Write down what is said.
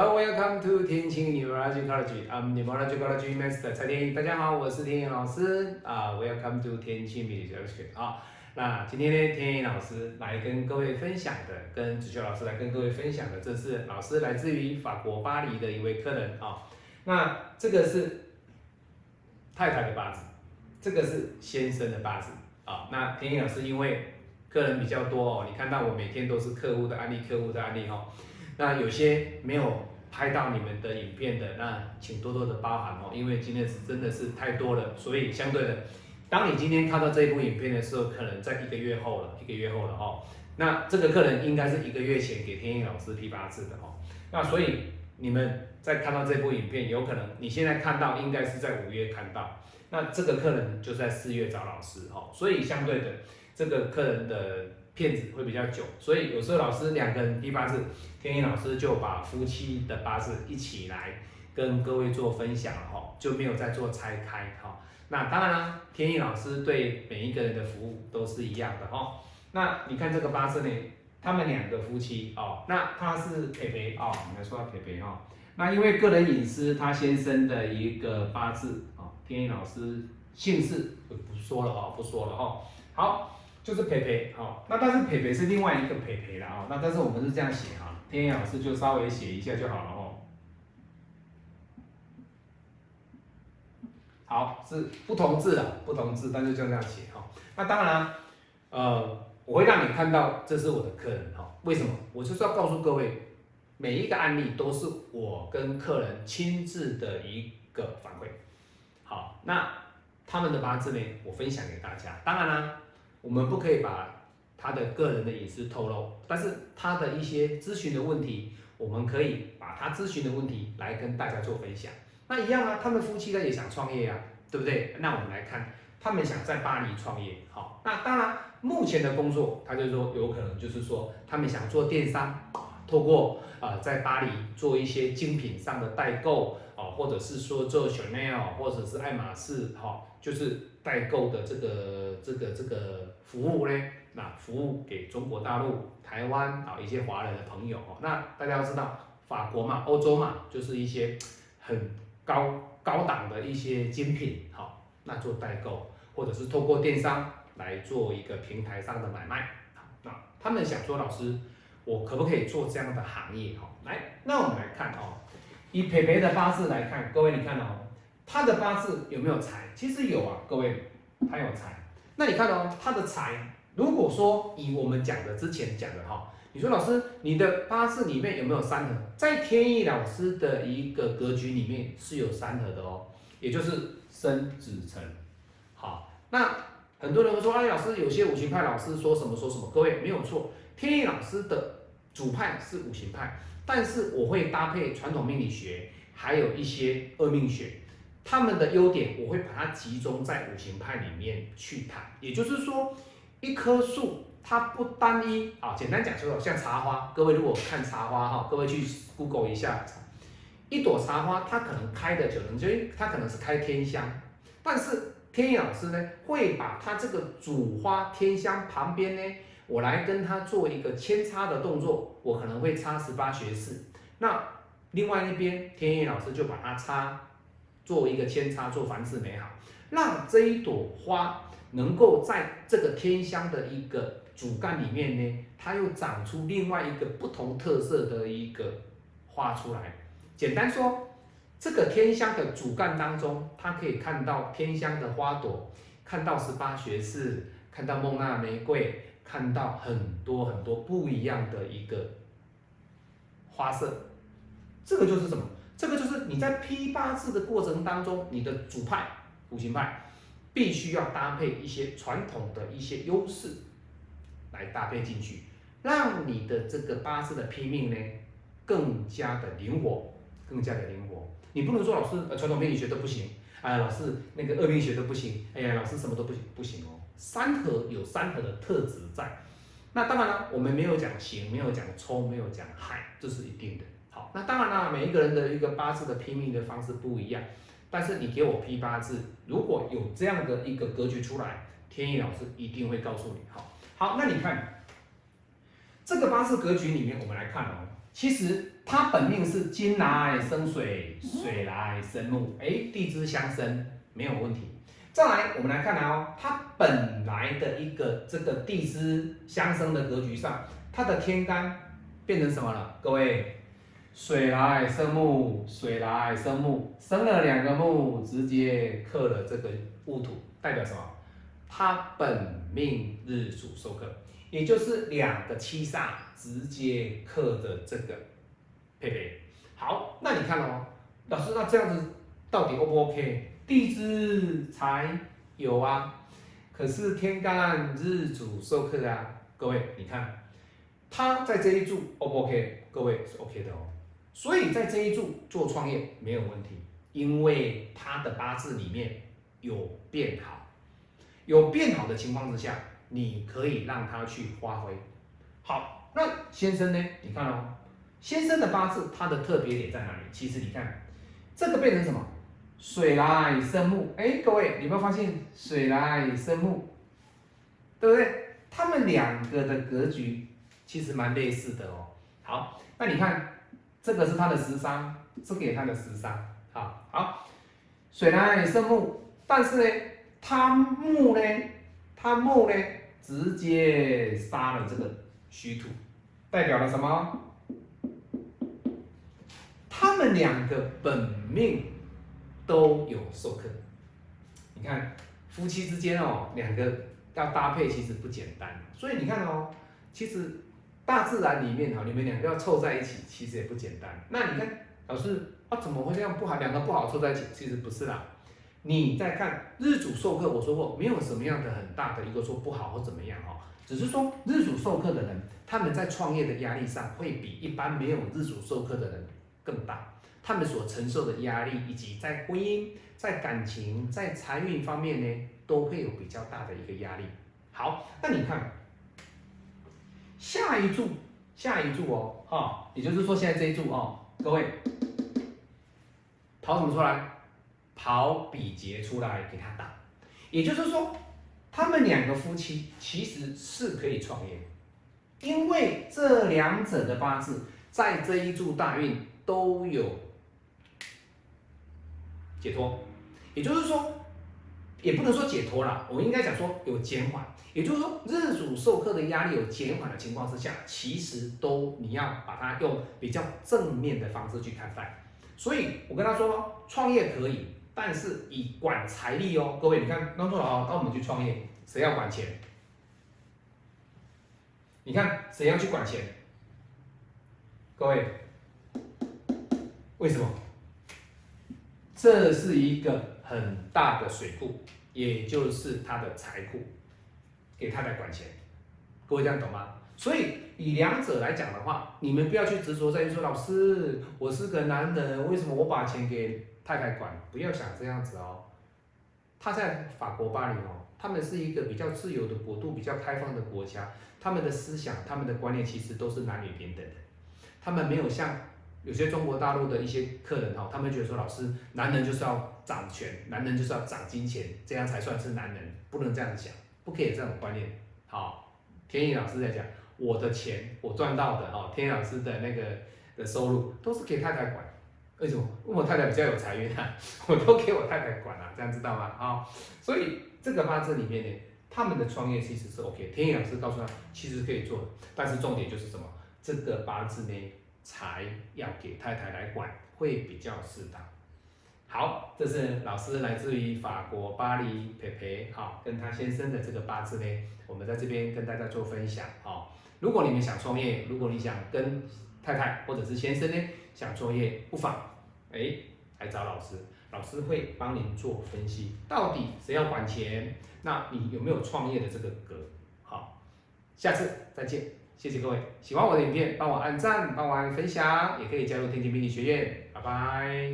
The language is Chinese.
Hello, welcome to 天晴 Neurology College. I'm Neurology College Master 蔡天大家好，我是天颖老师啊。Welcome to 天晴 Neurology 啊。那今天呢，天颖老师来跟各位分享的，跟子秋老师来跟各位分享的，这是老师来自于法国巴黎的一位客人啊。那这个是太太的八字，这个是先生的八字啊。那天颖老师因为客人比较多哦，你看到我每天都是客户的案例，客户的案例哈。那有些没有拍到你们的影片的，那请多多的包涵哦，因为今天是真的是太多了，所以相对的，当你今天看到这一部影片的时候，可能在一个月后了，一个月后了哦。那这个客人应该是一个月前给天意老师批八字的哦。那所以你们在看到这部影片，有可能你现在看到应该是在五月看到，那这个客人就在四月找老师哦。所以相对的，这个客人的。骗子会比较久，所以有时候老师两个人批八字，天一老师就把夫妻的八字一起来跟各位做分享哈，就没有再做拆开哈。那当然啦，天意老师对每一个人的服务都是一样的哈。那你看这个八字呢，他们两个夫妻哦，那他是培培哦，我们来说下培培哈。那因为个人隐私，他先生的一个八字啊，天意老师姓氏就不说了哈，不说了哈。好。就是培培，好，那但是培培是另外一个培培了啊，那但是我们是这样写哈，天野老师就稍微写一下就好了哦。好，是不同字的，不同字，但是就这样写哈。那当然，呃，我会让你看到这是我的客人哈，为什么？我就是要告诉各位，每一个案例都是我跟客人亲自的一个反馈。好，那他们的八字呢，我分享给大家。当然啦。我们不可以把他的个人的隐私透露，但是他的一些咨询的问题，我们可以把他咨询的问题来跟大家做分享。那一样啊，他们夫妻呢也想创业啊，对不对？那我们来看，他们想在巴黎创业，好，那当然目前的工作，他就说有可能就是说他们想做电商，透过啊在巴黎做一些精品上的代购啊，或者是说做 Chanel 或者是爱马仕，哈，就是。代购的这个这个这个服务呢，那服务给中国大陆、台湾啊一些华人的朋友。那大家要知道，法国嘛、欧洲嘛，就是一些很高高档的一些精品，好，那做代购或者是透过电商来做一个平台上的买卖，那他们想说，老师，我可不可以做这样的行业？哈，来，那我们来看哦，以培培的八字来看，各位你看哦。他的八字有没有财？其实有啊，各位，他有财。那你看哦，他的财，如果说以我们讲的之前讲的哈，你说老师，你的八字里面有没有三合？在天意老师的一个格局里面是有三合的哦，也就是生子辰。好，那很多人会说，哎，老师，有些五行派老师说什么说什么？各位没有错，天意老师的主派是五行派，但是我会搭配传统命理学，还有一些二命学。他们的优点，我会把它集中在五行派里面去谈。也就是说，一棵树它不单一啊，简单讲就像茶花。各位如果看茶花哈，各位去 Google 一下，一朵茶花它可能开的可能就它可能是开天香，但是天意老师呢会把它这个主花天香旁边呢，我来跟它做一个扦插的动作，我可能会插十八学士。那另外一边天意老师就把它插。做一个扦插，做凡事美好，让这一朵花能够在这个天香的一个主干里面呢，它又长出另外一个不同特色的一个花出来。简单说，这个天香的主干当中，它可以看到天香的花朵，看到十八学士，看到孟娜玫瑰，看到很多很多不一样的一个花色。这个就是什么？这个就是你在批八字的过程当中，你的主派五行派必须要搭配一些传统的一些优势来搭配进去，让你的这个八字的批命呢更加的灵活，更加的灵活。你不能说老师呃传统命理学都不行，哎老师那个二命学都不行，哎呀老师什么都不行不行哦。三合有三合的特质在，那当然了，我们没有讲刑，没有讲冲，没有讲害，这是一定的。好那当然啦，每一个人的一个八字的拼命的方式不一样，但是你给我批八字，如果有这样的一个格局出来，天意老师一定会告诉你。好，好，那你看这个八字格局里面，我们来看哦，其实它本命是金来生水，水来生木，哎，地支相生没有问题。再来，我们来看哦，它本来的一个这个地支相生的格局上，它的天干变成什么了？各位，水来生木，水来生木，生了两个木，直接克了这个戊土，代表什么？它本命日主受克。也就是两个七煞直接克的这个配备。好，那你看哦，老师，那这样子到底 O 不 OK？地支才有啊，可是天干日主受克啊，各位你看，他在这一柱 O 不 OK？各位是 OK 的哦，所以在这一柱做创业没有问题，因为他的八字里面有变好，有变好的情况之下。你可以让他去发挥。好，那先生呢？你看哦，先生的八字他的特别点在哪里？其实你看，这个变成什么？水来生木。哎，各位，你有没有发现水来生木？对不对？他们两个的格局其实蛮类似的哦。好，那你看这个是他的食伤，这个也他的食伤。好，好，水来生木，但是呢，他木呢，他木呢？直接杀了这个虚土，代表了什么？他们两个本命都有授课。你看夫妻之间哦，两个要搭配其实不简单。所以你看哦，其实大自然里面哈，你们两个要凑在一起，其实也不简单。那你看老师啊，怎么会这样不好？两个不好凑在一起，其实不是啦。你再看日主授课，我说过没有什么样的很大的一个说不好或怎么样哈，只是说日主授课的人，他们在创业的压力上会比一般没有日主授课的人更大，他们所承受的压力以及在婚姻、在感情、在财运方面呢，都会有比较大的一个压力。好，那你看下一注，下一注哦，哈，也就是说现在这一注哦，各位跑什么出来？跑比劫出来给他打，也就是说，他们两个夫妻其实是可以创业，因为这两者的八字在这一柱大运都有解脱，也就是说，也不能说解脱了，我们应该讲说有减缓，也就是说，日主受克的压力有减缓的情况之下，其实都你要把它用比较正面的方式去看待，所以我跟他说，创业可以。但是以管财力哦，各位，你看弄错了啊！当我们去创业，谁要管钱？你看谁要去管钱？各位，为什么？这是一个很大的水库，也就是他的财库，给他来管钱。各位这样懂吗？所以以两者来讲的话，你们不要去执着在于说，老师，我是个男人，为什么我把钱给？太太管，不要想这样子哦。他在法国巴黎哦，他们是一个比较自由的国度，比较开放的国家。他们的思想、他们的观念其实都是男女平等的。他们没有像有些中国大陆的一些客人哈，他们觉得说，老师，男人就是要掌权，男人就是要掌金钱，这样才算是男人，不能这样想，不可以这种观念。好，天意老师在讲，我的钱我赚到的哦，天意老师的那个的收入都是给太太管。为什么？问我太太比较有财运啊，我都给我太太管了，这样知道吗？啊，所以这个八字里面呢，他们的创业其实是 OK。天野老师告诉他，其实可以做，但是重点就是什么？这个八字呢，财要给太太来管，会比较适当。好，这是老师来自于法国巴黎培培，好，跟他先生的这个八字呢，我们在这边跟大家做分享。好，如果你们想创业，如果你想跟太太或者是先生呢，想创业，不妨。哎，来找老师，老师会帮您做分析，到底谁要管钱？那你有没有创业的这个格？好，下次再见，谢谢各位，喜欢我的影片，帮我按赞，帮我按分享，也可以加入天津迷你学院，拜拜。